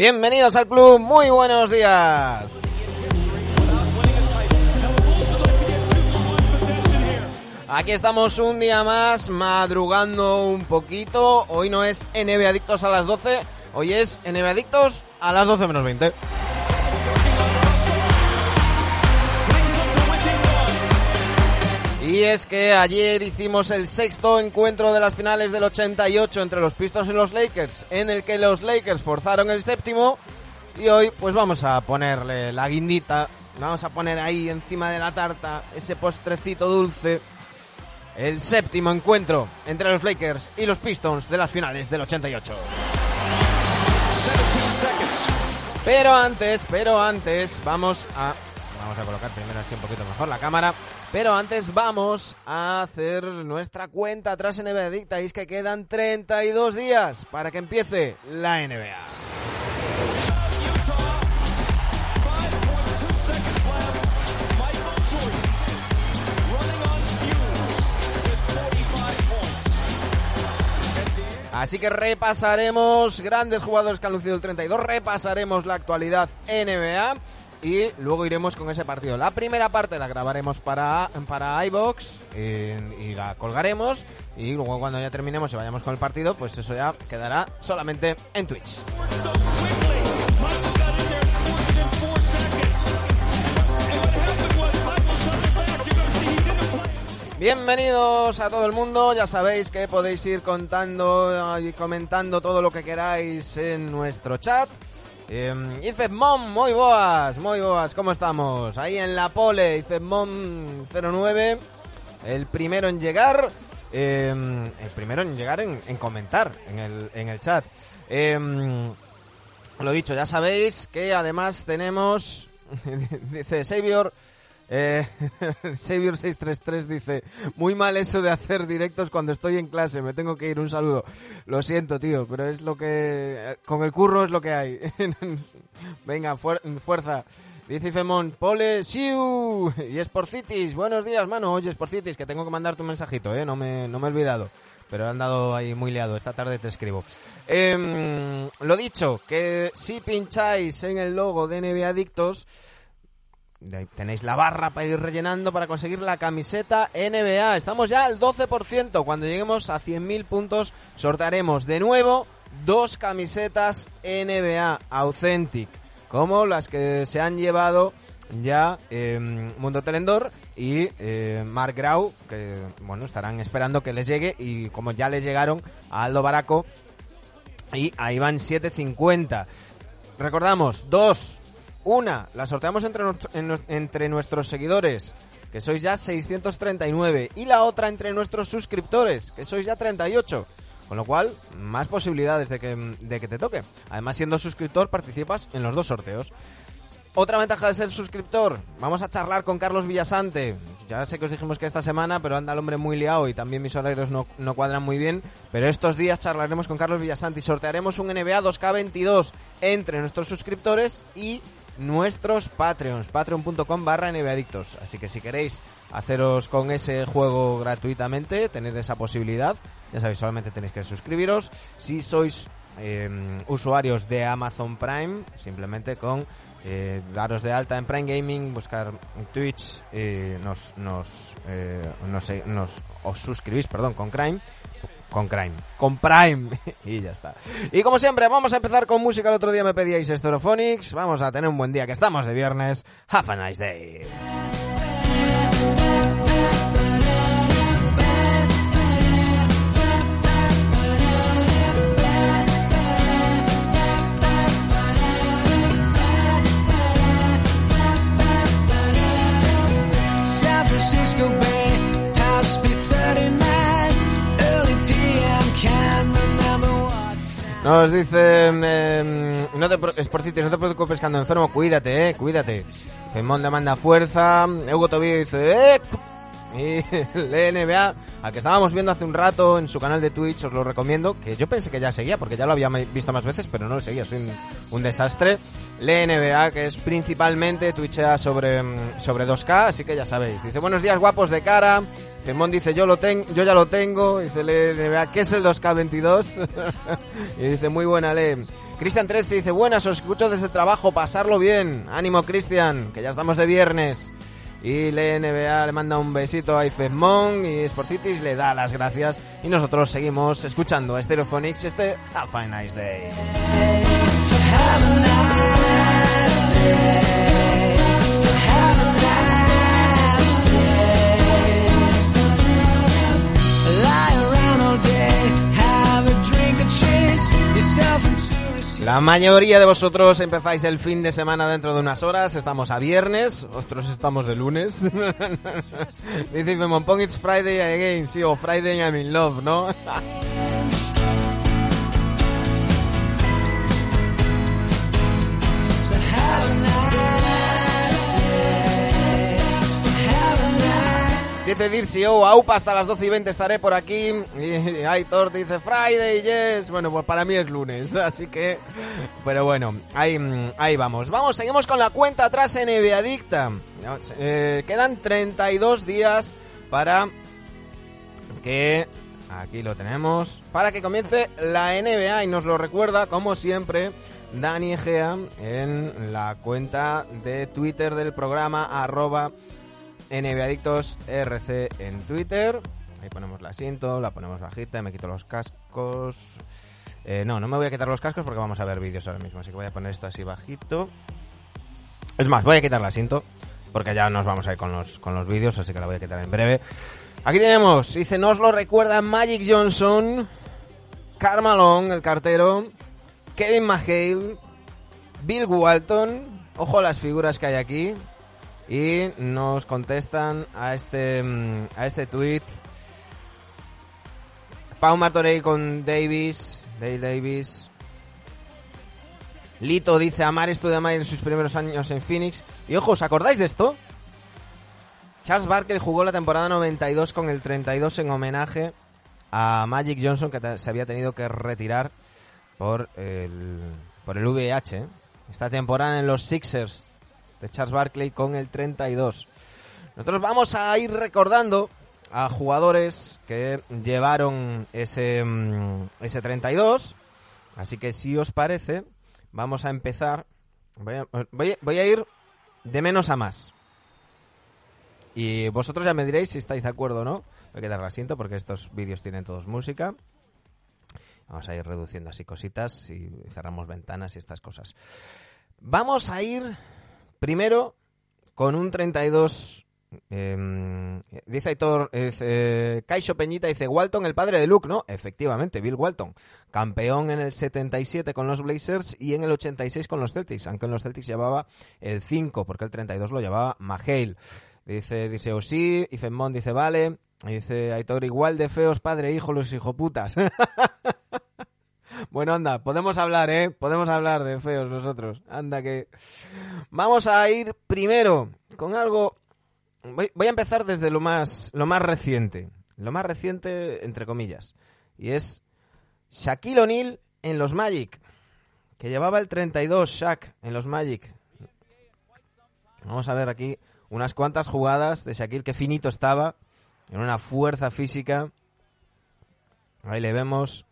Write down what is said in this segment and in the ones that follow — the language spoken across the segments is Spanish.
Bienvenidos al club, muy buenos días. Aquí estamos un día más, madrugando un poquito. Hoy no es NB Adictos a las 12, hoy es NB Adictos a las 12 menos 20. Y es que ayer hicimos el sexto encuentro de las finales del 88 entre los Pistons y los Lakers, en el que los Lakers forzaron el séptimo. Y hoy pues vamos a ponerle la guindita, vamos a poner ahí encima de la tarta ese postrecito dulce. El séptimo encuentro entre los Lakers y los Pistons de las finales del 88. Pero antes, pero antes, vamos a... Vamos a colocar primero así un poquito mejor la cámara. Pero antes vamos a hacer nuestra cuenta atrás en NBA Adicta. Y es que quedan 32 días para que empiece la NBA. Así que repasaremos grandes jugadores que han lucido el 32, repasaremos la actualidad NBA y luego iremos con ese partido. La primera parte la grabaremos para, para iBox y la colgaremos y luego cuando ya terminemos y vayamos con el partido, pues eso ya quedará solamente en Twitch. Bienvenidos a todo el mundo, ya sabéis que podéis ir contando y comentando todo lo que queráis en nuestro chat. Eh, Ifemom, muy boas, muy boas, ¿cómo estamos? Ahí en la pole, Ifemom 09, el primero en llegar, eh, el primero en llegar en, en comentar en el, en el chat. Eh, lo dicho, ya sabéis que además tenemos, dice Savior, eh, Savior 633 dice, muy mal eso de hacer directos cuando estoy en clase, me tengo que ir, un saludo. Lo siento, tío, pero es lo que... Con el curro es lo que hay. Venga, fuer fuerza. Dice Femón, Pole, Siu y Sporcitis, buenos días, mano. Oye, Sporcitis, que tengo que mandarte un mensajito, eh, no me, no me he olvidado. Pero he andado ahí muy liado, esta tarde te escribo. Eh, lo dicho, que si pincháis en el logo de NBA Adictos, Tenéis la barra para ir rellenando para conseguir la camiseta NBA. Estamos ya al 12%. Cuando lleguemos a 100.000 puntos, sortearemos de nuevo dos camisetas NBA Authentic, como las que se han llevado ya eh, Mundo Telendor y eh, Mark Grau, que bueno, estarán esperando que les llegue y como ya les llegaron a Aldo Baraco y a Iván 750. Recordamos, dos una, la sorteamos entre, entre nuestros seguidores, que sois ya 639. Y la otra entre nuestros suscriptores, que sois ya 38. Con lo cual, más posibilidades de que, de que te toque. Además, siendo suscriptor, participas en los dos sorteos. Otra ventaja de ser suscriptor, vamos a charlar con Carlos Villasante. Ya sé que os dijimos que esta semana, pero anda el hombre muy liado y también mis horarios no, no cuadran muy bien. Pero estos días charlaremos con Carlos Villasante y sortearemos un NBA 2K22 entre nuestros suscriptores y nuestros Patreons, patreon.com barra nbadictos. Así que si queréis haceros con ese juego gratuitamente, tener esa posibilidad, ya sabéis, solamente tenéis que suscribiros. Si sois eh, usuarios de Amazon Prime, simplemente con eh, daros de alta en Prime Gaming, buscar Twitch, eh, nos, nos, eh, nos, nos, os suscribís, perdón, con Crime, con Crime, con Prime y ya está. Y como siempre, vamos a empezar con música. El otro día me pedíais Stereophonics. Vamos a tener un buen día, que estamos de viernes. Have a nice day. Nos dicen, eh, no te, Sporcitis, no te preocupes que ando enfermo, cuídate, eh, cuídate. Femón le manda fuerza, Hugo Tobío dice, eh, y el NBA, al que estábamos viendo hace un rato en su canal de Twitch, os lo recomiendo, que yo pensé que ya seguía, porque ya lo había visto más veces, pero no lo seguía, soy un, un desastre. Le NBA, que es principalmente twitchea sobre, mm, sobre 2K, así que ya sabéis. Dice, buenos días guapos de cara. Femón dice, yo lo tengo, yo ya lo tengo. Dice Le NBA, ¿qué es el 2K22? y dice, muy buena Le. Cristian 13 dice, buenas, os escucho desde trabajo, pasarlo bien. Ánimo, Cristian, que ya estamos de viernes. Y la NBA le manda un besito a Ifemon y Sportitis le da las gracias. Y nosotros seguimos escuchando a Stereophonics este Have a Nice Day. All day, La mayoría de vosotros empezáis el fin de semana dentro de unas horas. Estamos a viernes, otros estamos de lunes. Dice Ifemon, pon it's Friday again, sí, o Friday I'm in love, ¿no? Dice Dirsi, oh, aupa, hasta las 12 y 20 estaré por aquí. Y Aitor dice Friday, yes. Bueno, pues para mí es lunes, así que... Pero bueno, ahí, vamos. Vamos, seguimos con la cuenta atrás en NBA Adicta. Eh, quedan 32 días para que... Aquí lo tenemos. Para que comience la NBA y nos lo recuerda, como siempre, Dani Egea en la cuenta de Twitter del programa arroba NBAdictos RC en Twitter. Ahí ponemos la asiento, la ponemos bajita, me quito los cascos. Eh, no, no me voy a quitar los cascos porque vamos a ver vídeos ahora mismo, así que voy a poner esto así bajito. Es más, voy a quitar el asiento porque ya nos vamos a ir con los, con los vídeos, así que la voy a quitar en breve. Aquí tenemos, dice, nos lo recuerda Magic Johnson, Carmalón, el cartero, Kevin McHale, Bill Walton, ojo a las figuras que hay aquí, y nos contestan a este mm, a este tweet Pau Martorell con Davis, Dale Davis. Lito dice amar esto de Amar en sus primeros años en Phoenix. Y ojo, ¿os acordáis de esto? Charles Barkley jugó la temporada 92 con el 32 en homenaje a Magic Johnson que se había tenido que retirar por el, por el VIH. ¿eh? Esta temporada en los Sixers de Charles Barkley con el 32. Nosotros vamos a ir recordando a jugadores que llevaron ese, mm, ese 32. Así que si os parece, vamos a empezar. Voy a, voy a- ir de menos a más. Y vosotros ya me diréis si estáis de acuerdo o no. Voy a quitar el asiento porque estos vídeos tienen todos música. Vamos a ir reduciendo así cositas y cerramos ventanas y estas cosas. Vamos a ir primero con un 32. eh, dice Aitor, eh, Kaisho Peñita, dice Walton, el padre de Luke, ¿no? Efectivamente, Bill Walton. Campeón en el 77 con los Blazers y en el 86 con los Celtics, aunque en los Celtics llevaba el 5, porque el 32 lo llevaba Mahale. Dice, dice, o sí, y Fenmont dice, vale. Dice Aitor, igual de feos, padre e hijo, los hijoputas. bueno, anda, podemos hablar, ¿eh? Podemos hablar de feos nosotros. Anda que... Vamos a ir primero con algo... Voy, a empezar desde lo más, lo más reciente. Lo más reciente, entre comillas. Y es Shaquille O'Neal en los Magic. Que llevaba el 32 Shaq en los Magic. Vamos a ver aquí unas cuantas jugadas de Shaquille, que finito estaba, en una fuerza física. Ahí le vemos.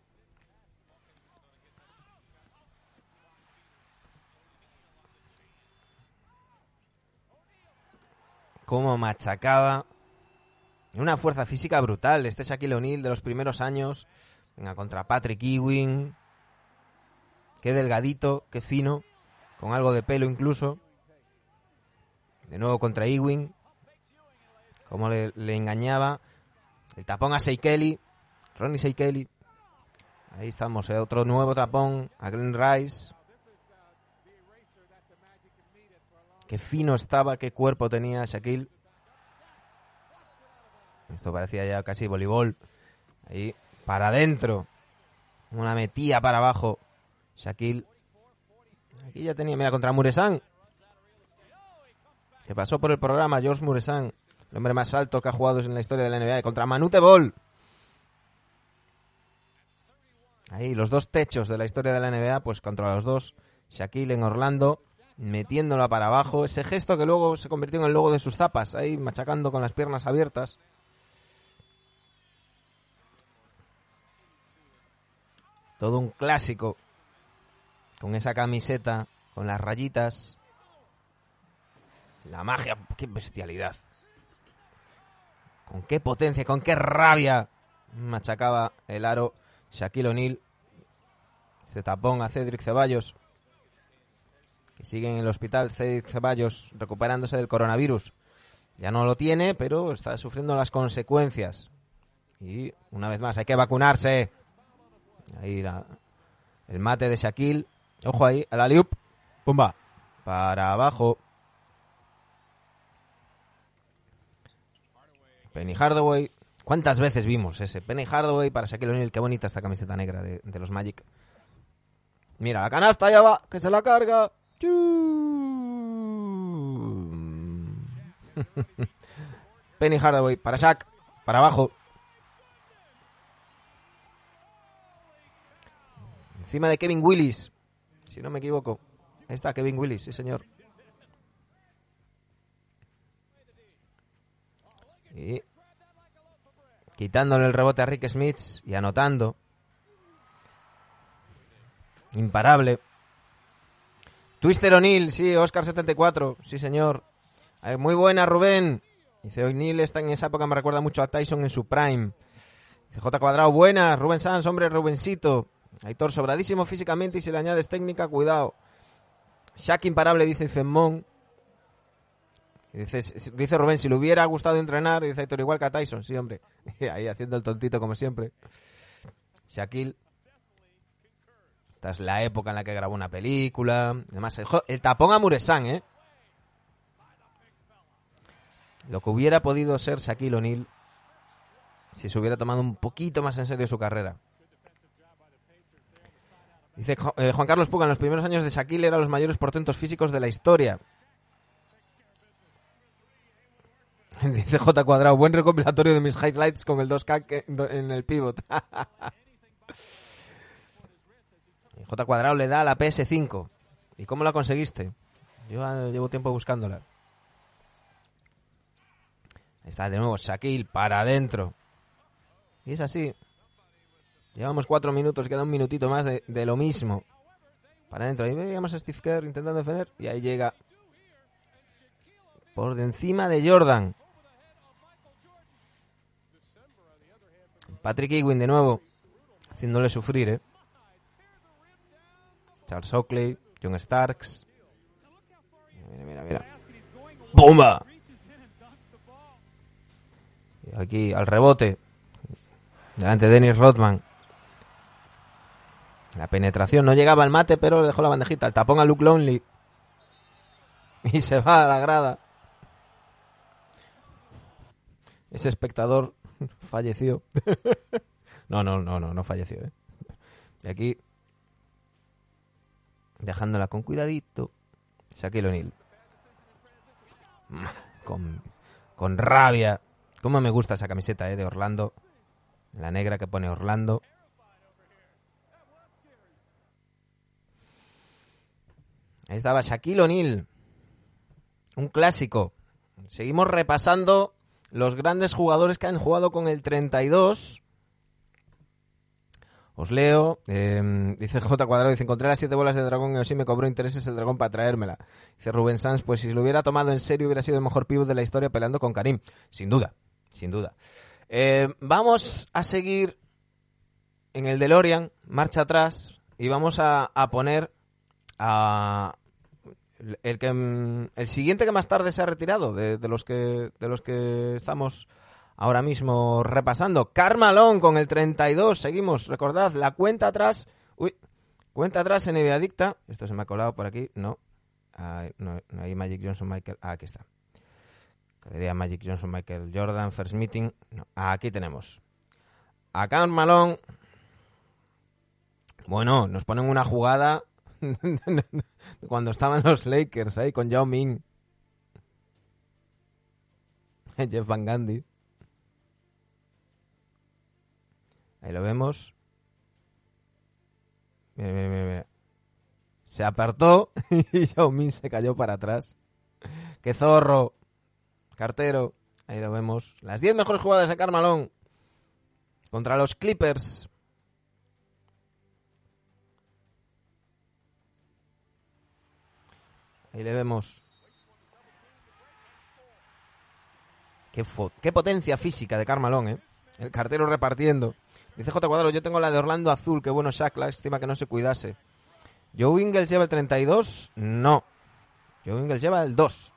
Cómo machacaba. Una fuerza física brutal. Este Shaquille O'Neal de los primeros años. Venga, contra Patrick Ewing. Qué delgadito, qué fino. Con algo de pelo incluso. De nuevo contra Ewing. Como le, le engañaba. El tapón a Seikeli. Ronnie Seikeli. Ahí estamos. eh, Otro nuevo tapón a Glenn Rice. Qué fino estaba, qué cuerpo tenía Shaquille. Esto parecía ya casi voleibol. Ahí, para adentro. Una metía para abajo. Shaquille. Aquí ya tenía, mira, contra Muresan. Que pasó por el programa George Muresan. El hombre más alto que ha jugado en la historia de la NBA. Contra Manute Ball. Ahí, los dos techos de la historia de la NBA, pues contra los dos. Shaquille en Orlando, metiéndola para abajo. Ese gesto que luego se convirtió en el logo de sus zapas, ahí machacando con las piernas abiertas. Todo un clásico con esa camiseta, con las rayitas. La magia, qué bestialidad. Con qué potencia, con qué rabia machacaba el aro Shaquille O'Neal. Se tapón a Cedric Ceballos, que sigue en el hospital. Cedric Ceballos recuperándose del coronavirus. Ya no lo tiene, pero está sufriendo las consecuencias. Y una vez más, hay que vacunarse. Ahí el mate de Shaquille. Ojo ahí, a la liup. Pumba. Para abajo. Penny Hardaway. ¿Cuántas veces vimos ese? Penny Hardaway para Shaquille O'Neal. Qué bonita esta camiseta negra de, de los Magic. Mira, la canasta ya va, que se la carga. Penny Hardaway para Shaq. Para abajo. Encima de Kevin Willis. Si no me equivoco. Ahí está Kevin Willis, sí señor. Y quitándole el rebote a Rick Smith y anotando. Imparable. Twister O'Neill, sí, Oscar 74, sí señor. Eh, Muy buena, Rubén. Dice, O'Neill está en esa época, me recuerda mucho a Tyson en su prime. Dice, J cuadrado, buena. Rubén Sanz, hombre, Rubencito. Aitor, sobradísimo físicamente y si le añades técnica, cuidado. Shaq imparable, dice Femón. Dice, dice Rubén, si le hubiera gustado entrenar, dice Aitor, igual que a Tyson, sí, hombre. Ahí haciendo el tontito como siempre. Shaquille. Esta es la época en la que grabó una película. Además, el, tapón a Muresan, ¿eh? Lo que hubiera podido ser Shaquille O'Neal si se hubiera tomado un poquito más en serio su carrera. Dice eh, Juan Carlos Puga, en los primeros años de Shaquille eran los mayores portentos físicos de la historia. Dice J Cuadrado, buen recopilatorio de mis highlights con el 2K que- en el pivot. J Cuadrado le da la PS5. ¿Y cómo la conseguiste? Yo llevo tiempo buscándola. Ahí está de nuevo Shaquille para adentro. Y es así. Llevamos cuatro minutos, queda un minutito más de, lo mismo. Para adentro. Ahí veíamos a Steve Kerr intentando defender. Y ahí llega. Por encima de Jordan. Patrick Ewing de nuevo. Haciéndole sufrir, ¿eh? Charles Oakley. John Starks. Mira, mira, mira. ¡Bomba! Aquí al rebote. Delante de Dennis Rodman. La penetración no llegaba al mate, pero le dejó la bandejita. El tapón a Luke Lonely. Y se va a la grada. Ese espectador falleció. no, no, no, no, no falleció. ¿eh? Y aquí, dejándola con cuidadito, Shaquille O'Neal. Con, con rabia. Cómo me gusta esa camiseta eh, de Orlando. La negra que pone Orlando. Ahí estaba Shaquille O'Neal. Un clásico. Seguimos repasando los grandes jugadores que han jugado con el 32. Os leo. eh, dice J Cuadrado, dice, encontré las siete bolas de dragón y así me cobró intereses el dragón para traérmela. Dice Rubén Sanz, pues si lo hubiera tomado en serio hubiera sido el mejor pívot de la historia peleando con Karim. Sin duda, sin duda. Eh, vamos a seguir en el DeLorean, marcha atrás, y vamos a, poner a el, que el siguiente que más tarde se ha retirado de los que de los que estamos ahora mismo repasando. Carmalón con el 32. Seguimos, recordad, la cuenta atrás. Uy, cuenta atrás en NBA Adicta. Esto se me ha colado por aquí. No. Ahí, no, hay Magic Johnson Michael. Ah, aquí está. Que le di a Magic Johnson Michael Jordan, First Meeting. No, aquí tenemos. A Carmalón. Bueno, nos ponen una jugada cuando estaban los Lakers ahí con Yao Ming. Jeff Van Gundy. Ahí lo vemos. Mira, mira, mira. Se apartó y Yao se cayó para atrás. ¡Qué zorro! Cartero. Ahí lo vemos. Las 10 mejores jugadas de Carmalón. Contra los Clippers. Ahí le vemos. Qué, qué potencia física de Carmalón, ¿eh? El cartero repartiendo. Dice J Cuadro, yo tengo la de Orlando Azul, qué bueno Shaq, lástima que no se cuidase. Joe Ingles lleva el 32, no. Joe Ingles lleva el 2.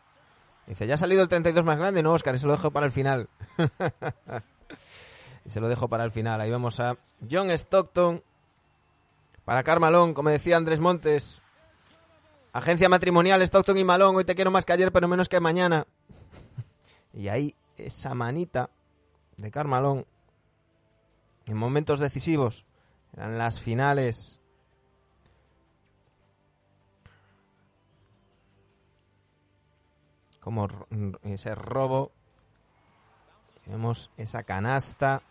Dice, ya ha salido el 32 más grande, no, Oscar, se lo dejo para el final. se lo dejo para el final. Ahí vemos a John Stockton. Para Carmalón, como decía Andrés Montes. Agencia matrimonial Stockton y Malón, hoy te quiero más que ayer, pero menos que mañana. y ahí esa manita de Carmalón en momentos decisivos. Eran las finales. Como ese robo. Vemos esa canasta.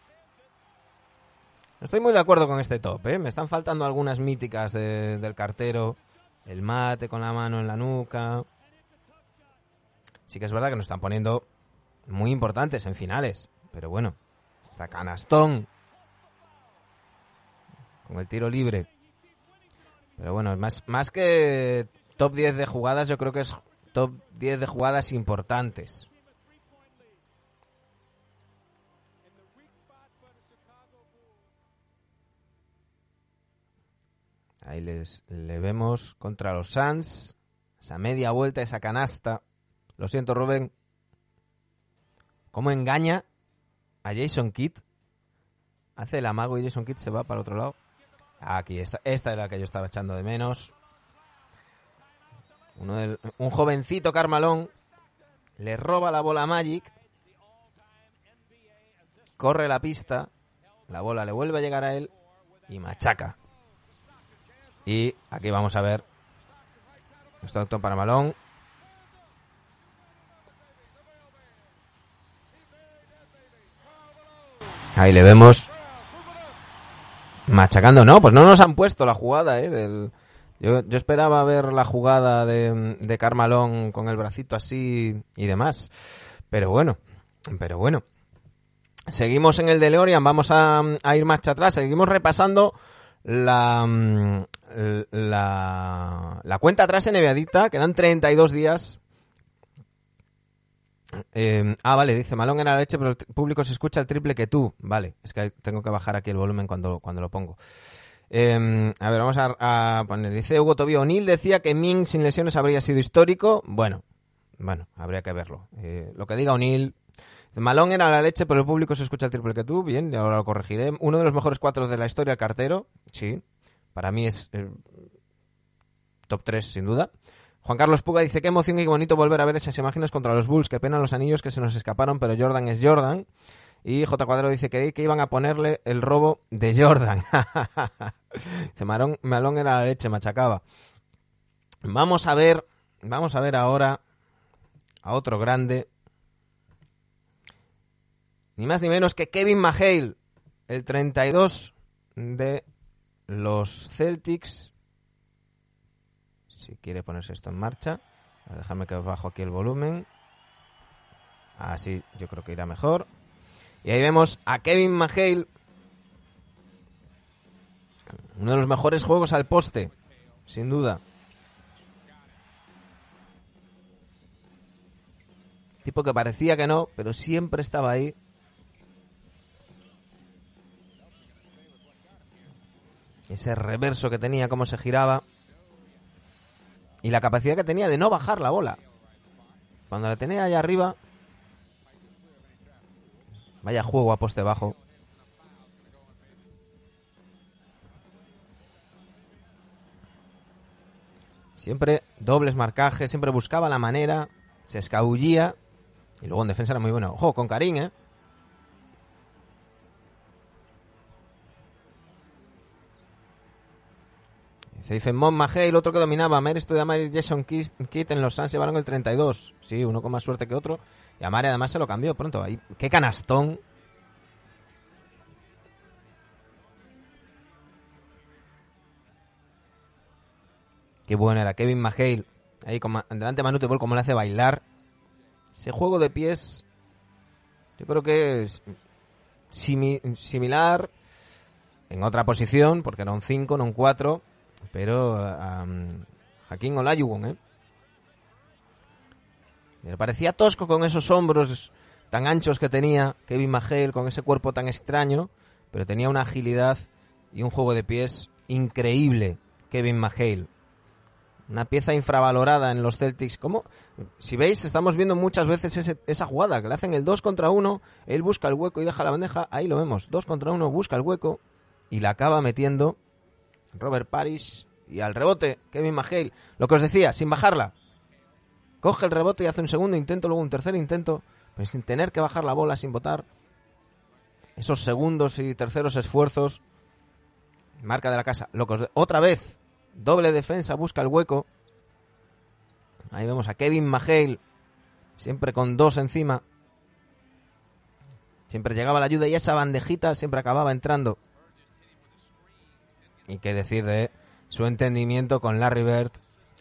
No Estoy muy de acuerdo con este top, ¿eh? Me están faltando algunas míticas de- del cartero. El mate con la mano en la nuca. Sí que es verdad que nos están poniendo muy importantes en finales. Pero bueno, está canastón. Con el tiro libre. Pero bueno, más, más que top 10 de jugadas, yo creo que es top 10 de jugadas importantes. Ahí les, le vemos contra los Suns. Esa media vuelta, esa canasta. Lo siento, Rubén. ¿Cómo engaña a Jason Kidd? Hace el amago y Jason Kidd se va para el otro lado. Aquí, esta, era la que yo estaba echando de menos. Un jovencito Carmalón le roba la bola a Magic. Corre la pista. La bola le vuelve a llegar a él y machaca. Y aquí vamos a ver Stockton para Malón. Ahí le vemos machacando. No, pues no nos han puesto la jugada, ¿eh? Del... Yo, yo esperaba ver la jugada de, de Carmalón con el bracito así y demás. Pero bueno, pero bueno. Seguimos en el DeLorean, vamos a, a ir marcha atrás. Seguimos repasando la, mm, la, la cuenta atrás en Neviadita. Quedan 32 días. Eh, ah, vale, dice Malón era la leche, pero el público se escucha el triple que tú. Vale, es que tengo que bajar aquí el volumen cuando, cuando lo pongo. Eh, a ver, vamos a, poner. Dice Hugo Tobio, O'Neill decía que Ming sin lesiones habría sido histórico. Bueno, bueno, habría que verlo. Eh, lo que diga O'Neill. Malón era la leche, pero el público se escucha el triple que tú. Bien, ahora lo corregiré. Uno de los mejores cuatro de la historia, el cartero. Sí, para mí es top 3, sin duda. Juan Carlos Puga dice, qué emoción y bonito volver a ver esas imágenes contra los Bulls. Qué pena los anillos que se nos escaparon, pero Jordan es Jordan. Y J Cuadro dice que, iban a ponerle el robo de Jordan. dice, Marón, Malón era la leche, machacaba. Vamos a ver, vamos a ver ahora a otro grande. Ni más ni menos que Kevin McHale, el 32 de los Celtics. Si quiere ponerse esto en marcha. Déjame que bajo aquí el volumen. Así yo creo que irá mejor. Y ahí vemos a Kevin McHale. Uno de los mejores juegos al poste, sin duda. Tipo que parecía que no, pero siempre estaba ahí. Ese reverso que tenía, cómo se giraba. Y la capacidad que tenía de no bajar la bola. Cuando la tenía allá arriba. Vaya juego a poste bajo. Siempre dobles marcajes, siempre buscaba la manera, se escabullía. Y luego en defensa era muy bueno. Ojo, con Karim, ¿eh? Se dice Mon el otro que dominaba. Mer esto de Amar y Jason Kidd en los Suns llevaron el 32. Sí, uno con más suerte que otro. Y Amari además se lo cambió pronto. Ahí, qué canastón. Qué bueno era Kevin McHale. Ahí con delante de Manute Ball, como le hace bailar. Ese juego de pies, yo creo que es simi- similar en otra posición, porque era un 5, no un 4, pero um, Hakim Olajuwon, ¿eh? Me parecía tosco con esos hombros tan anchos que tenía Kevin McHale, con ese cuerpo tan extraño, pero tenía una agilidad y un juego de pies increíble, Kevin McHale. Una pieza infravalorada en los Celtics. ¿Cómo? Si veis, estamos viendo muchas veces ese- esa jugada, que le hacen el 2 contra 1, él busca el hueco y deja la bandeja, ahí lo vemos, 2 contra 1, busca el hueco y la acaba metiendo Robert Parrish y al rebote, Kevin McHale. Lo que os decía, sin bajarla. Coge el rebote y hace un segundo intento, luego un tercer intento, pero sin tener que bajar la bola, sin botar. Esos segundos y terceros esfuerzos. Marca de la casa. Lo que os- Otra vez, doble defensa, busca el hueco. Ahí vemos a Kevin McHale, siempre con dos encima. Siempre llegaba la ayuda y esa bandejita siempre acababa entrando. Y qué decir de su entendimiento con Larry Bird,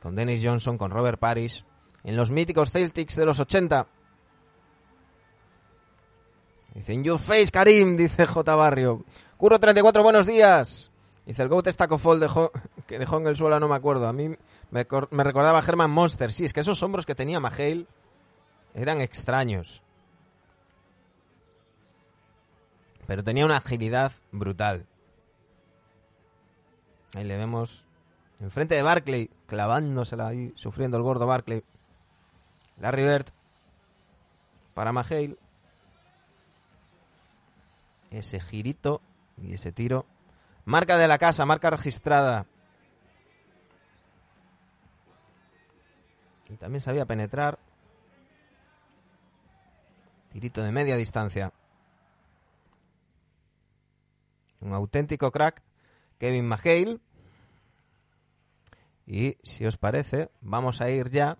con Dennis Johnson, con Robert Parrish, en los míticos Celtics de los 80. Dice, in your face, Karim, dice J. Barrio. Curro 34, buenos días. Dice, el Goat Stacofol dejó, que dejó en el suelo, no me acuerdo. A mí me, cor- me recordaba a Herman Monster. Sí, es que esos hombros que tenía Mahale eran extraños. Pero tenía una agilidad brutal. Ahí le vemos enfrente de Barclay, clavándosela ahí, sufriendo el gordo Barclay. Larry Bird para Mahale. Ese girito y ese tiro. Marca de la casa, marca registrada. Y también sabía penetrar. Tirito de media distancia. Un auténtico crack. Kevin McHale. Y si os parece, vamos a ir ya.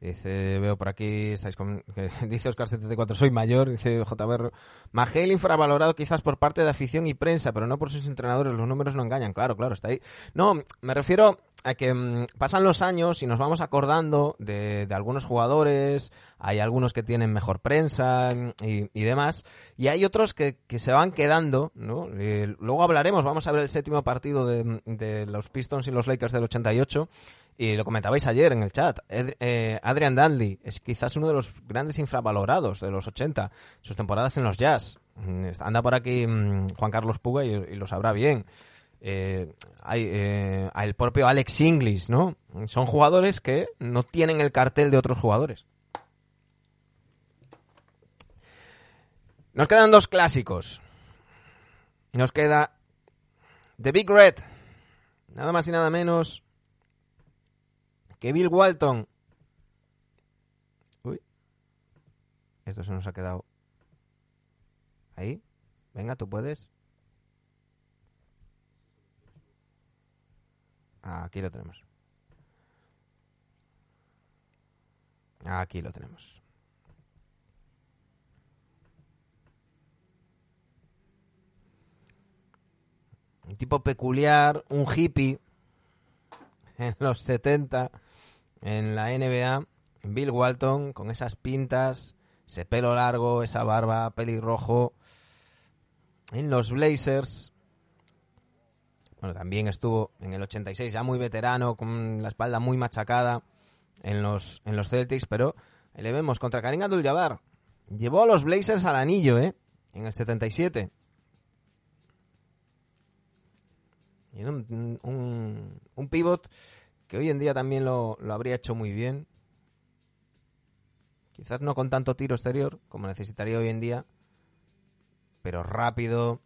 Dice, veo por aquí, estáis con, dice Oscar74, soy mayor, dice JBR. Magel infravalorado quizás por parte de afición y prensa, pero no por sus entrenadores, los números no engañan, claro, claro, está ahí. No, me refiero a que mm, pasan los años y nos vamos acordando de, de algunos jugadores, hay algunos que tienen mejor prensa mm, y, y demás, y hay otros que, que se van quedando, ¿no? Eh, luego hablaremos, vamos a ver el séptimo partido de, de los Pistons y los Lakers del 88, y lo comentabais ayer en el chat. Eh, Adrian Danley es quizás uno de los grandes infravalorados de los 80. Sus temporadas en los Jazz. Mm, Anda por aquí mm, Juan Carlos Puga y, y lo sabrá bien. Eh, hay eh, el propio Alex Inglis, ¿no? Son jugadores que no tienen el cartel de otros jugadores. Nos quedan dos clásicos. Nos queda The Big Red. Nada más y nada menos que Bill Walton. Uy. Esto se nos ha quedado. Ahí. Venga, tú puedes. Aquí lo tenemos. Aquí lo tenemos. Un tipo peculiar, un hippie en los 70 en la NBA, Bill Walton con esas pintas, ese pelo largo, esa barba, pelirrojo. En los Blazers, bueno, también estuvo en el 86, ya muy veterano, con la espalda muy machacada en los, en los Celtics, pero le vemos contra Karim Abdul-Jabbar. Llevó a los Blazers al anillo, ¿eh? En el 77. Y era un, un, un pivot que hoy en día también lo, habría hecho muy bien. Quizás no con tanto tiro exterior como necesitaría hoy en día, pero rápido.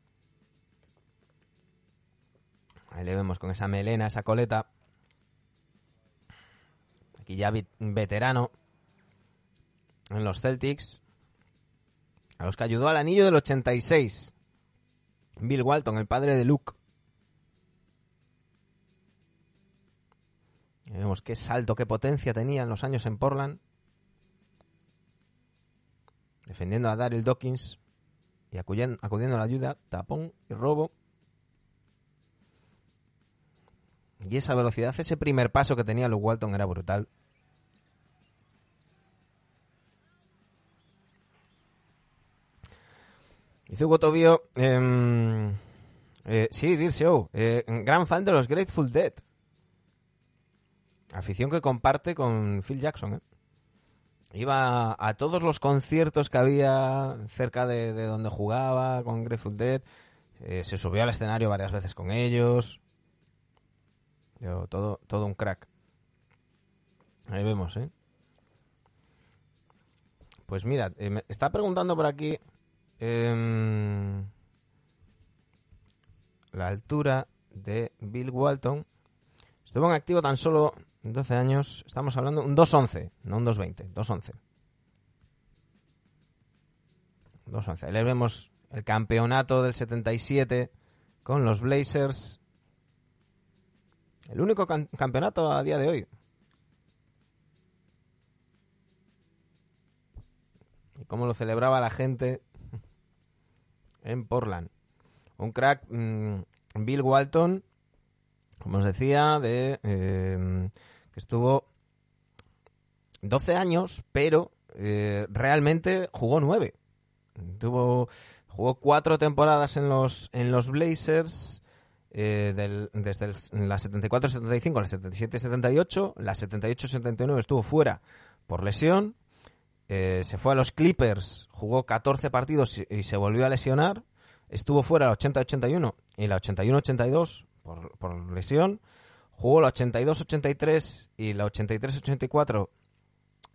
Ahí le vemos con esa melena, esa coleta. Aquí ya veterano en los Celtics, a los que ayudó al anillo del 86. Bill Walton, el padre de Luke. Vemos qué salto, qué potencia tenía en los años en Portland. Defendiendo a Daryl Dawkins y acuden- acudiendo a la ayuda, tapón y robo. Y esa velocidad, ese primer paso que tenía Luke Walton era brutal. Dice Hugo Tobio, em, eh, sí, Show, eh, gran fan de los Grateful Dead. Afición que comparte con Phil Jackson. ¿eh? Iba a todos los conciertos que había cerca de, de donde jugaba con Grateful Dead. Eh, se subió al escenario varias veces con ellos. Todo, todo un crack. Ahí vemos, ¿eh? Pues mira, eh, me está preguntando por aquí em, la altura de Bill Walton. Estuvo en activo tan solo 12 años. Estamos hablando un 2.11, no un 2.20, 2.11. 2.11. Ahí le vemos el campeonato del 77 con los Blazers. El único campeonato a día de hoy. Y cómo lo celebraba la gente en Portland. Un crack, mm, Bill Walton, como os decía, de eh, que estuvo 12 años, pero eh, realmente jugó 9. Tuvo, jugó cuatro temporadas en los, en los Blazers, eh, del- desde el- la 74-75 a la 77-78. La 78-79 estuvo fuera por lesión. Eh, se fue a los Clippers, jugó 14 partidos y, y se volvió a lesionar. Estuvo fuera la 80-81 y la 81-82 por, por lesión. Jugó la 82-83 y la 83-84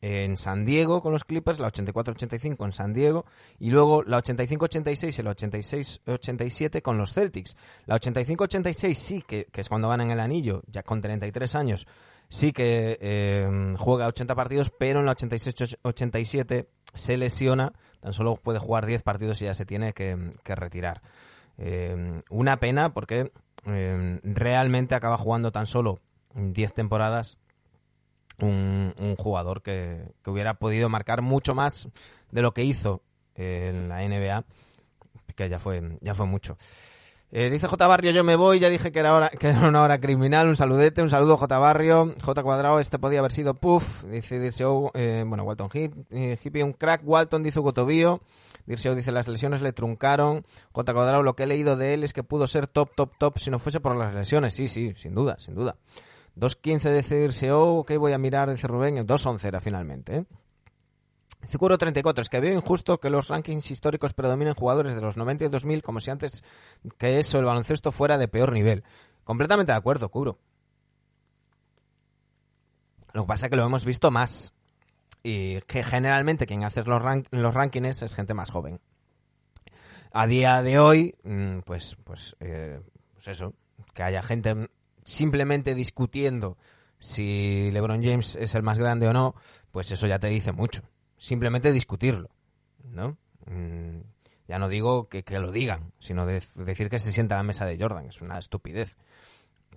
en San Diego con los Clippers, la 84-85 en San Diego y luego la 85-86 y la 86-87 con los Celtics. La 85-86 sí que, es cuando ganan el anillo, ya con 33 años, sí que eh, juega 80 partidos, pero en la 86-87 se lesiona, tan solo puede jugar 10 partidos y ya se tiene que, retirar. Eh, una pena porque eh, realmente acaba jugando tan solo 10 temporadas un, jugador que, que hubiera podido marcar mucho más de lo que hizo en la NBA, que ya fue, ya fue mucho. Eh, dice J. Barrio, yo me voy, ya dije que era, hora, que era una hora criminal, un saludete, un saludo J. Barrio, J. Cuadrado, este podía haber sido Puff, dice eh, bueno, Walton eh, Hippie, un crack, Walton dice Hugo Tobío, Dirceu dice las lesiones le truncaron, J Cuadrado, lo que he leído de él es que pudo ser top, top, top si no fuese por las lesiones, sí, sí, sin duda, sin duda. 2.15 dice Dirceu, ok, voy a mirar, dice Rubén, 2.11 era finalmente, ¿eh? Cicuro 34, es que veo injusto que los rankings históricos predominen jugadores de los 90 y 2000 como si antes que eso el baloncesto fuera de peor nivel. Completamente de acuerdo, Curo. Lo que pasa es que lo hemos visto más. Y que generalmente quien hace los, los rankings es gente más joven. A día de hoy, mm, pues, pues, eh, pues eso, que haya gente simplemente discutiendo si LeBron James es el más grande o no, pues eso ya te dice mucho simplemente discutirlo, ¿no? Mm, ya no digo que, que lo digan, sino de, decir que se sienta a la mesa de Jordan, es una estupidez.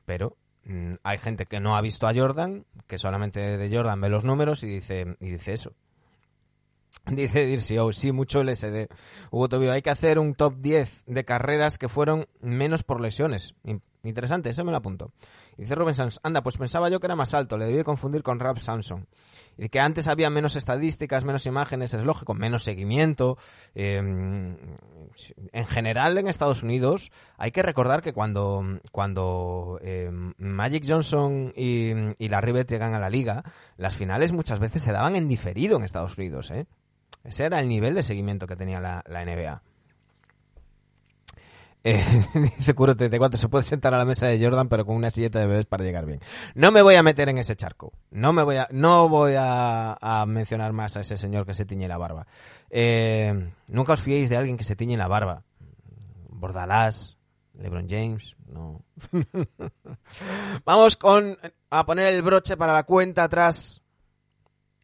Pero mm, hay gente que no ha visto a Jordan, que solamente de Jordan ve los números y dice, y dice eso. Dice Dircio, sí, mucho LSD. Hugo Tobio, hay que hacer un top 10 de carreras que fueron menos por lesiones. In- Interesante, eso me lo apunto. Y dice Rubén Sanz, anda, pues pensaba yo que era más alto, le debí confundir con Rap Samson. Y que antes había menos estadísticas, menos imágenes, es lógico, menos seguimiento. Eh, en general en Estados Unidos hay que recordar que cuando, cuando eh, Magic Johnson y, y la Rivet llegan a la liga, las finales muchas veces se daban en diferido en Estados Unidos. ¿eh? Ese era el nivel de seguimiento que tenía la NBA. Eh, dice Curo 34, se puede sentar a la mesa de Jordan pero con una silleta de bebés para llegar bien. No me voy a meter en ese charco. No me voy a, no voy a, mencionar más a ese señor que se tiñe la barba. Eh, nunca os fiéis de alguien que se tiñe la barba. Bordalás, LeBron James, no. Vamos con a poner el broche para la cuenta atrás.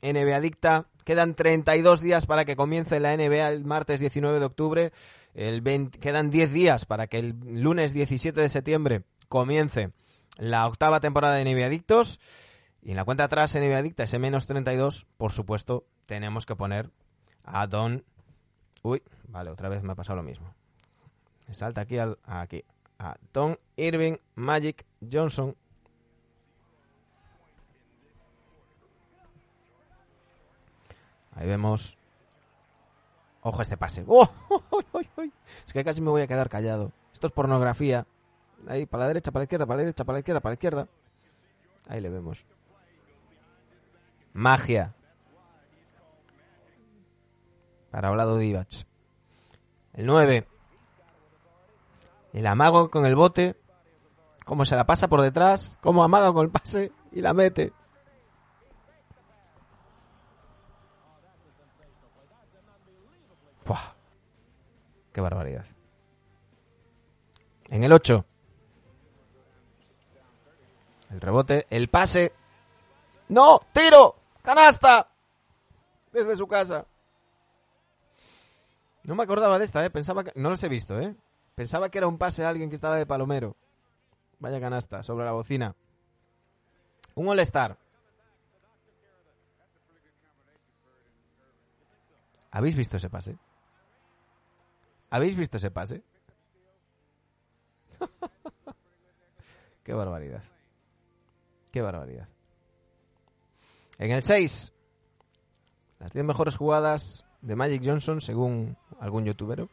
NBA Dicta. Quedan 32 días para que comience la NBA el martes 19 de octubre. El 20 quedan 10 días para que el lunes 17 de septiembre comience la octava temporada de NBA Adictos. Y en la cuenta atrás, NBA Adicta, ese menos 32, por supuesto, tenemos que poner a Don... Uy, vale, otra vez me ha pasado lo mismo. Me salta aquí, al, aquí. A Don Irving Magic Johnson. Ahí vemos. Ojo a este pase. Es que casi me voy a quedar callado. Esto es pornografía. Ahí, para la derecha, para la izquierda, para la derecha, para la izquierda, para la izquierda. Ahí le vemos. Magia. Para Vlado Divac. El 9. El amago con el bote. Cómo se la pasa por detrás. Cómo amaga con el pase y la mete. Qué barbaridad. En el 8. El rebote, el pase. ¡No! ¡Tiro! ¡Canasta! Desde su casa. No me acordaba de esta, ¿eh? Pensaba que... No los he visto, ¿eh? Pensaba que era un pase a alguien que estaba de palomero. Vaya canasta, sobre la bocina. Un All-Star. ¿Habéis visto ese pase? ¿Habéis visto ese pase? Qué barbaridad. Qué barbaridad. En el 6, las 10 mejores jugadas de Magic Johnson, según algún youtuber.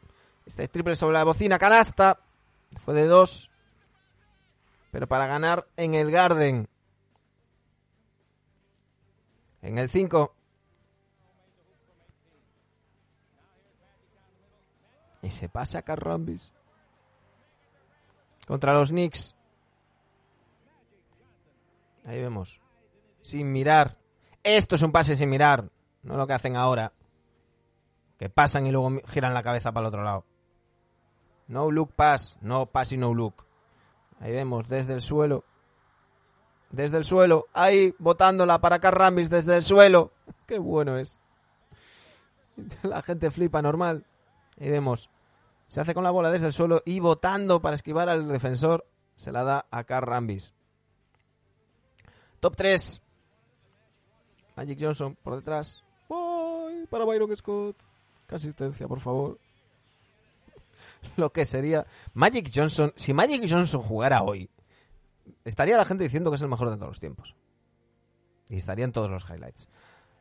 Este triple sobre la bocina, canasta. Fue de 2. Pero para ganar en el Garden. En el 5. Y se pasa Carrambis. Contra los Knicks. Ahí vemos. Sin mirar. Esto es un pase sin mirar. No lo que hacen ahora. Que pasan y luego giran la cabeza para el otro lado. No look pass. No pass y no look. Ahí vemos desde el suelo. Desde el suelo. Ahí botándola para Carrambis desde el suelo. Qué bueno es. La gente flipa normal. Ahí vemos. Se hace con la bola desde el suelo y botando para esquivar al defensor. Se la da a Carrambis. Top 3. Magic Johnson por detrás. Para Byron Scott. Qué asistencia, por favor. Lo que sería. Magic Johnson. Si Magic Johnson jugara hoy, estaría la gente diciendo que es el mejor de todos los tiempos. Y estarían todos los highlights.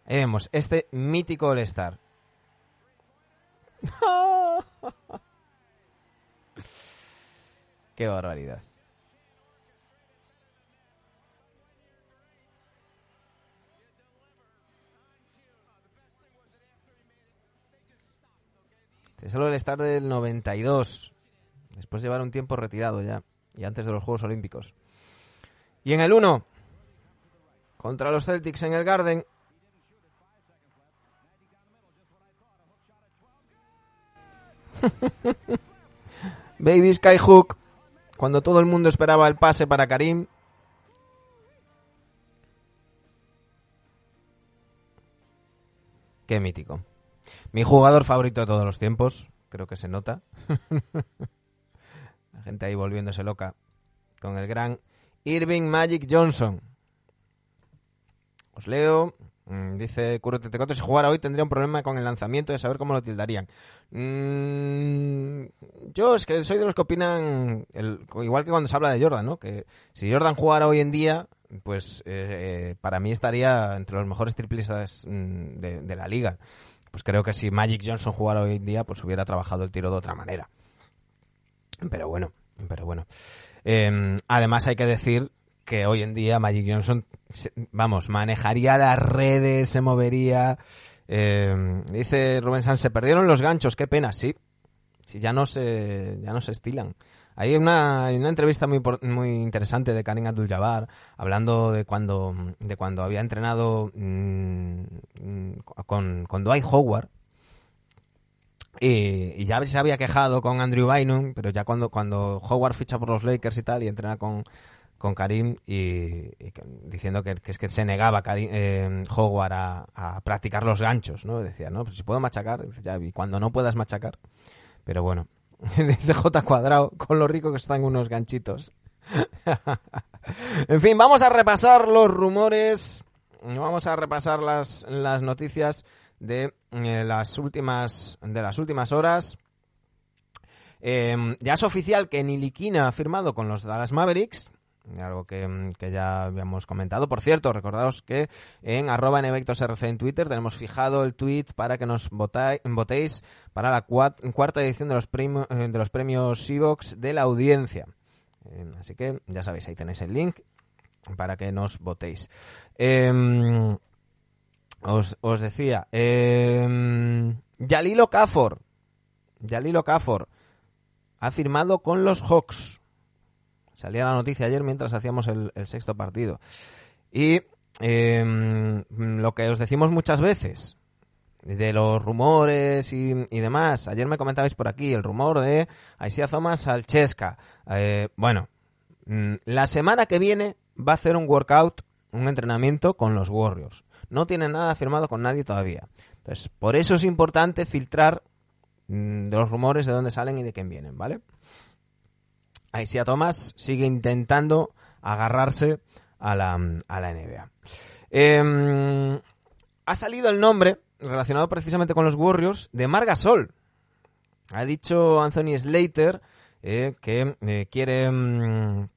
Ahí vemos este mítico All-Star. Qué barbaridad. Solo el Star del 92. Después de llevar un tiempo retirado ya. Y antes de los Juegos Olímpicos. Y en el 1. Contra los Celtics en el Garden. Baby Skyhook. Cuando todo el mundo esperaba el pase para Karim. Qué mítico. Mi jugador favorito de todos los tiempos. Creo que se nota. La gente ahí volviéndose loca. Con el gran Irving Magic Johnson. Os leo. Mm, Dice Curro Tetecoto, si jugara hoy tendría un problema con el lanzamiento de saber cómo lo tildarían. Mm, yo es que soy de los que opinan, el- igual que cuando se habla de Jordan, ¿no? Que si Jordan jugara hoy en día, pues eh, eh, para mí estaría entre los mejores triplistas mm, de, la liga. Pues creo que si Magic Johnson jugara hoy en día, pues hubiera trabajado el tiro de otra manera. Pero bueno, pero bueno. Eh, además hay que decir que hoy en día Magic Johnson, vamos, manejaría las redes, se movería. eh, dice Rubén Sanz, se perdieron los ganchos, qué pena, sí. Sí, ya no se, ya no se estilan. Hay una, una entrevista muy, muy interesante de Karim Abdul-Jabbar hablando de cuando, de cuando había entrenado mm, con, con Dwight Howard y, y ya se había quejado con Andrew Bynum, pero ya cuando, cuando Howard ficha por los Lakers y tal, y entrena con, con Karim, y, diciendo que, es que se negaba Karim, eh, Howard a, practicar los ganchos, ¿no? Decía, no, pues si puedo machacar, ya, y cuando no puedas machacar. Pero bueno, dice J cuadrado, con lo rico que están unos ganchitos. en fin, vamos a repasar los rumores, vamos a repasar las, noticias de eh, las últimas de las últimas horas. Eh, ya es oficial que Nilikina ha firmado con los Dallas Mavericks, algo que, mm, que ya habíamos comentado. Por cierto, recordaos que en arroba NVectosRC en Twitter tenemos fijado el tweet para que nos votai- votéis para la cuarta edición de los, primo- eh, de los premios Seabox de la audiencia. Eh, así que ya sabéis, ahí tenéis el link para que nos votéis. Em, os, os decía, eh, Yalilo Cafor, Yalilo Cafor, ha firmado con los Hawks. Salía la noticia ayer mientras hacíamos el, sexto partido. Y eh, lo que os decimos muchas veces, de los rumores y, y, demás. Ayer me comentabais por aquí el rumor de Aisia Thomas al Chesca. Eh, bueno, mm, la semana que viene va a hacer un workout, un entrenamiento con los Warriors. No tiene nada firmado con nadie todavía. Entonces, por eso es importante filtrar mm, de los rumores de dónde salen y de quién vienen, ¿vale? Aisia Thomas sigue intentando agarrarse a la, a la NBA. Eh, ha salido el nombre relacionado precisamente con los Warriors de Margasol. Ha dicho Anthony Slater eh, que eh, quiere, mm,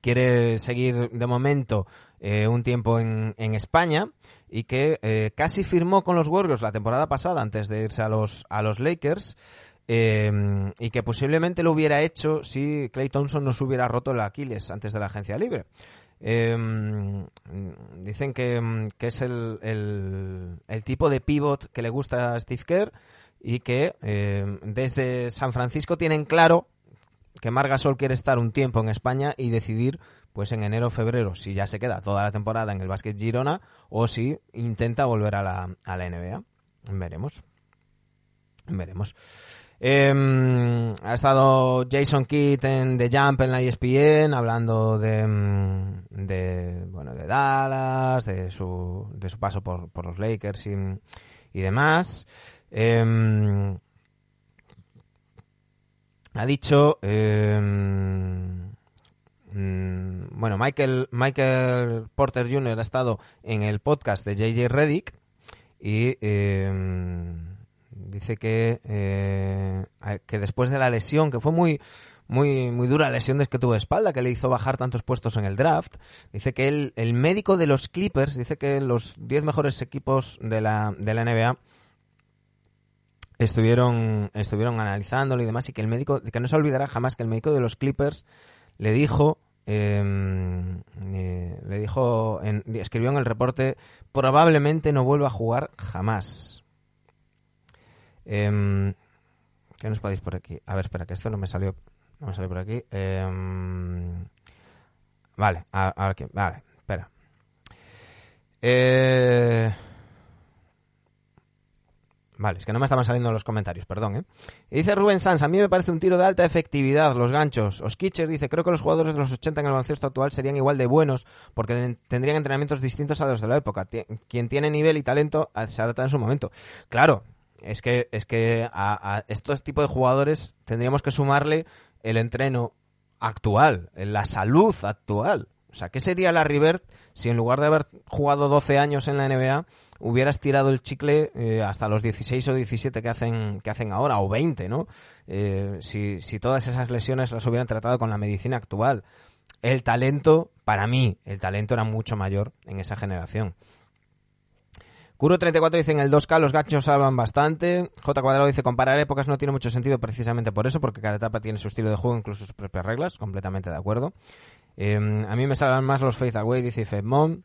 quiere seguir de momento eh, un tiempo en, en, España y que casi firmó con los Warriors la temporada pasada antes de irse a los, a los Lakers. Eh, y que posiblemente lo hubiera hecho si Clay Thompson no se hubiera roto el Aquiles antes de la agencia libre. Eh, dicen que, que es el, el, tipo de pivot que le gusta a Steve Kerr y que desde San Francisco tienen claro que Margasol quiere estar un tiempo en España y decidir pues en enero o febrero si ya se queda toda la temporada en el básquet Girona o si intenta volver a la, a la NBA. Veremos. Veremos. Eh, ha estado Jason Kidd en The Jump en la ESPN hablando de, de bueno de Dallas, de su, de su paso por, por los Lakers y, y demás. Eh, ha dicho eh, bueno Michael Michael Porter Jr. ha estado en el podcast de JJ Reddick y dice que, eh, que después de la lesión, que fue muy, muy, muy dura lesión que tuvo de espalda, que le hizo bajar tantos puestos en el draft, dice que el, el médico de los Clippers, dice que los 10 mejores equipos de la, de la NBA estuvieron, estuvieron analizándolo y demás, y que el médico, que no se olvidará jamás que el médico de los Clippers le dijo eh, eh, le dijo, en, escribió en el reporte, probablemente no vuelva a jugar jamás. Eh, ¿Qué nos podéis por aquí? A ver, espera, que esto no me salió, no me salió por aquí. Eh, vale, a, a ver, vale, espera. Eh, Vale, es que no me estaban saliendo los comentarios, perdón, ¿eh? Dice Rubén Sanz, a mí me parece un tiro de alta efectividad, los ganchos. Oskitcher dice, creo que los jugadores de los 80 en el baloncesto actual serían igual de buenos porque tendrían entrenamientos distintos a los de la época. Quien tiene nivel y talento se adapta en su momento. Claro, es que, es que a, estos tipos de jugadores tendríamos que sumarle el entreno actual, la salud actual. O sea, ¿qué sería la River si en lugar de haber jugado 12 años en la NBA hubieras tirado el chicle eh, hasta los 16 o 17 que hacen, que hacen ahora, o 20, ¿no? Eh, si, si todas esas lesiones las hubieran tratado con la medicina actual. El talento, para mí, el talento era mucho mayor en esa generación. Kuro34 dice en el 2K los gachos hablan bastante. J Cuadrado dice comparar épocas no tiene mucho sentido precisamente por eso, porque cada etapa tiene su estilo de juego, incluso sus propias reglas. Completamente de acuerdo. Eh, a mí me salgan más los Faith Away, dice Fedmon.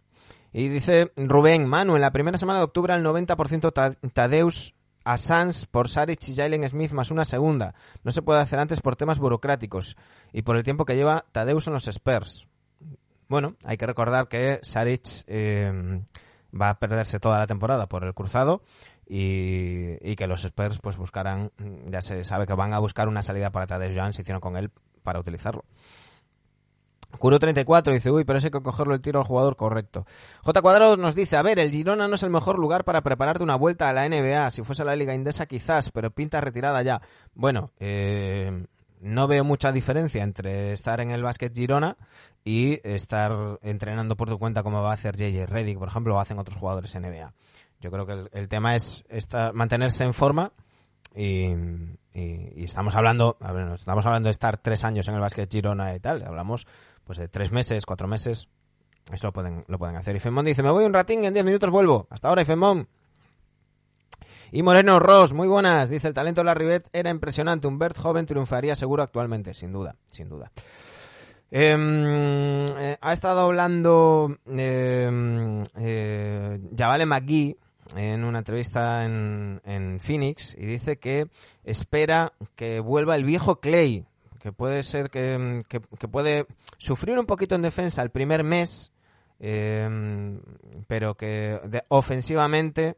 Y dice Rubén, Manu, en la primera semana de octubre al 90% Tadeus a Sans por Saric y Jalen Smith más una segunda. No se puede hacer antes por temas burocráticos y por el tiempo que lleva Tadeus en los Spurs. Bueno, hay que recordar que Saric eh, va a perderse toda la temporada por el cruzado y, y, que los Spurs pues buscarán, ya se sabe que van a buscar una salida para Tadeusz Joan, se hicieron con él para utilizarlo. Curo 34 dice, uy, pero hay que cogerlo el tiro al jugador correcto. J Cuadrado nos dice, a ver, el Girona no es el mejor lugar para prepararte una vuelta a la NBA. Si fuese la Liga Indesa quizás, pero pinta retirada ya. Bueno, eh, no veo mucha diferencia entre estar en el básquet Girona y estar entrenando por tu cuenta como va a hacer JJ Reddick, por ejemplo, o hacen otros jugadores NBA. Yo creo que el, tema es mantenerse en forma y, y, estamos hablando, estamos hablando de estar tres años en el básquet Girona y tal. Hablamos pues de tres meses, cuatro meses, eso lo pueden, lo pueden hacer. Y Femón dice, me voy un ratín, en diez minutos vuelvo. Hasta ahora, Ifemón. Y Moreno Ross, muy buenas. Dice, el talento de la Rivet era impresionante. Un Bert joven triunfaría seguro actualmente, sin duda, sin duda. Em, eh, ha estado hablando eh, eh, Javale McGee en una entrevista en, en Phoenix y dice que espera que vuelva el viejo Clay, que puede ser que, que- que puede sufrir un poquito en defensa el primer mes, pero que ofensivamente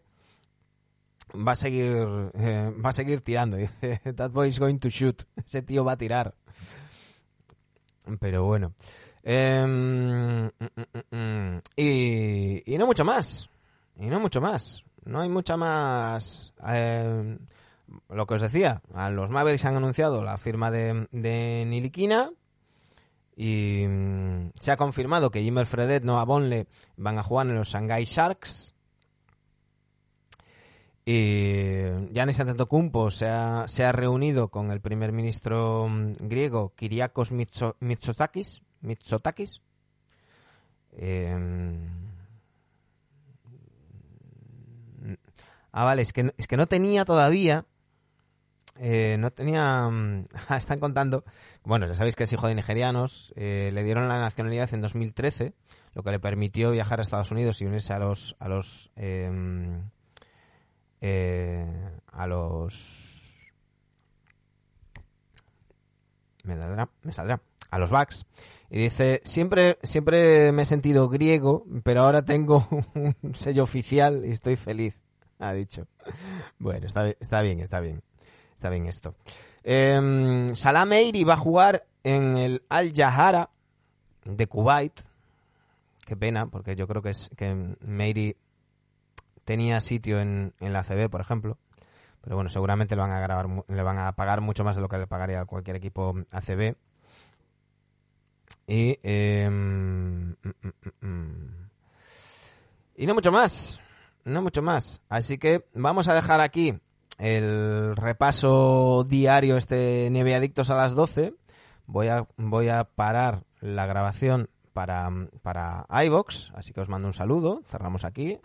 va a seguir eh, va a seguir tirando. Dice, that boy is going to shoot. Ese tío va a tirar. Pero bueno. Mm. y, y no mucho más. Y no mucho más. No hay mucha más. em, lo que os decía, a los Mavericks han anunciado la firma de, de Niliquina. Y se ha confirmado que Jimmer Fredet, Noah Bonle van a jugar en los Shanghai Sharks. Y Giannis Antetokounmpo se ha, se ha reunido con el primer ministro mm, griego Kyriakos Mitso- Mitsotakis. Mitsotakis. Eh, ah, vale, es que, es que no tenía todavía. eh, no tenía. mm, están contando. Bueno, ya sabéis que es hijo de nigerianos. eh, le dieron la nacionalidad en 2013, lo que le permitió viajar a Estados Unidos y unirse a los. A los em, eh, a los me, dará- me saldrá. A los Bucks. Y dice siempre siempre me he sentido griego pero ahora tengo un sello oficial y estoy feliz ha dicho. Bueno está, está bien está bien. Está bien esto. Em, Salah Meiri va a jugar en el Al Jahara de Kuwait. Qué pena porque yo creo que es que Meiri tenía sitio en, la CB, por ejemplo. Pero bueno, seguramente le van a grabar, le van a pagar mucho más de lo que le pagaría a cualquier equipo ACB. Y, mm, mm, mm, mm. y no mucho más, no mucho más. Así que vamos a dejar aquí el repaso diario este Nieve Adictos a las 12. Voy a, voy a parar la grabación para, para iVox, así que os mando un saludo, cerramos aquí,